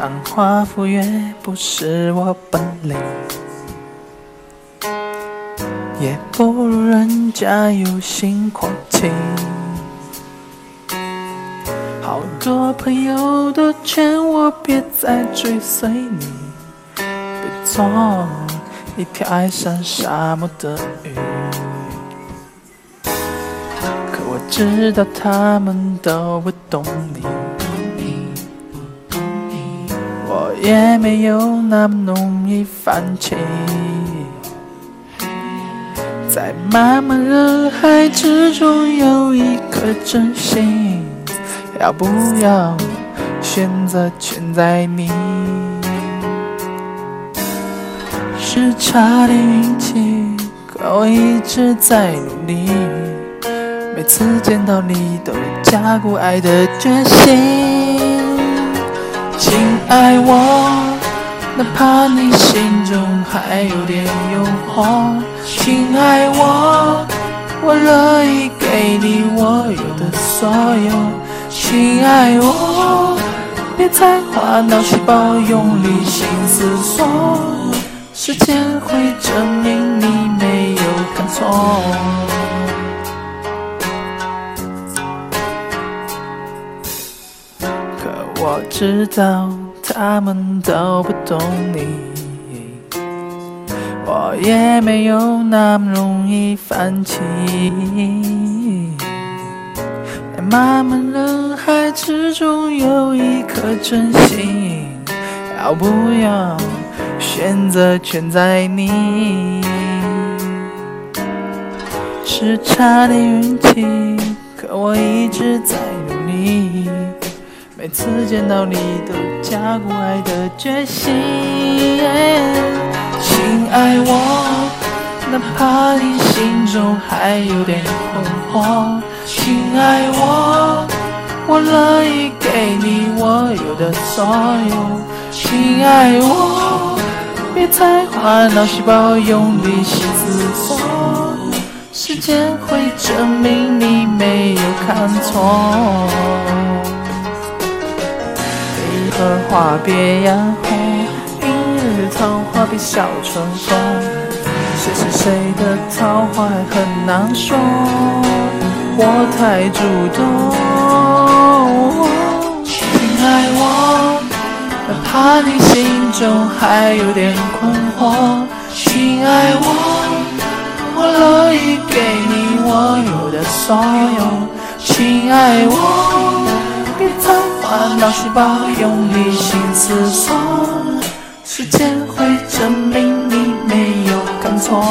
华富越不是我本领，也不如人家有心阔情。好多朋友都劝我别再追随你，别做一条爱上沙漠的鱼。可我知道他们都不懂你，也没有那么容易放弃。在茫茫人海之中有一颗真心。要不要选择全在你？是差点运气，可我一直在努力。每次见到你，都加固爱的决心。请爱我，哪怕你心中还有点诱惑。请爱我，我乐意给你我有的所有。请爱我，别再花脑细胞用力心思索，时间会证明你没有看错。我知道他们都不懂你，我也没有那么容易放弃。漫漫人海之中有一颗真心，要不要选择全在你？是差点运气，可我一直在努力。每次见到你都加固爱的决心。请爱我，哪怕你心中还有点困惑。请爱我，我乐意给你我有的所有。请爱我，别再花脑细胞用力心思索，时间会证明你没有看错。一棵花别样红，一日桃花别笑春风。谁是谁的桃花很难说。我太主动，请爱我，哪怕你心中还有点困惑。请爱我，我乐意给你我有的所有。请爱我，再花脑细胞用力心思索，时间会证明你没有看错。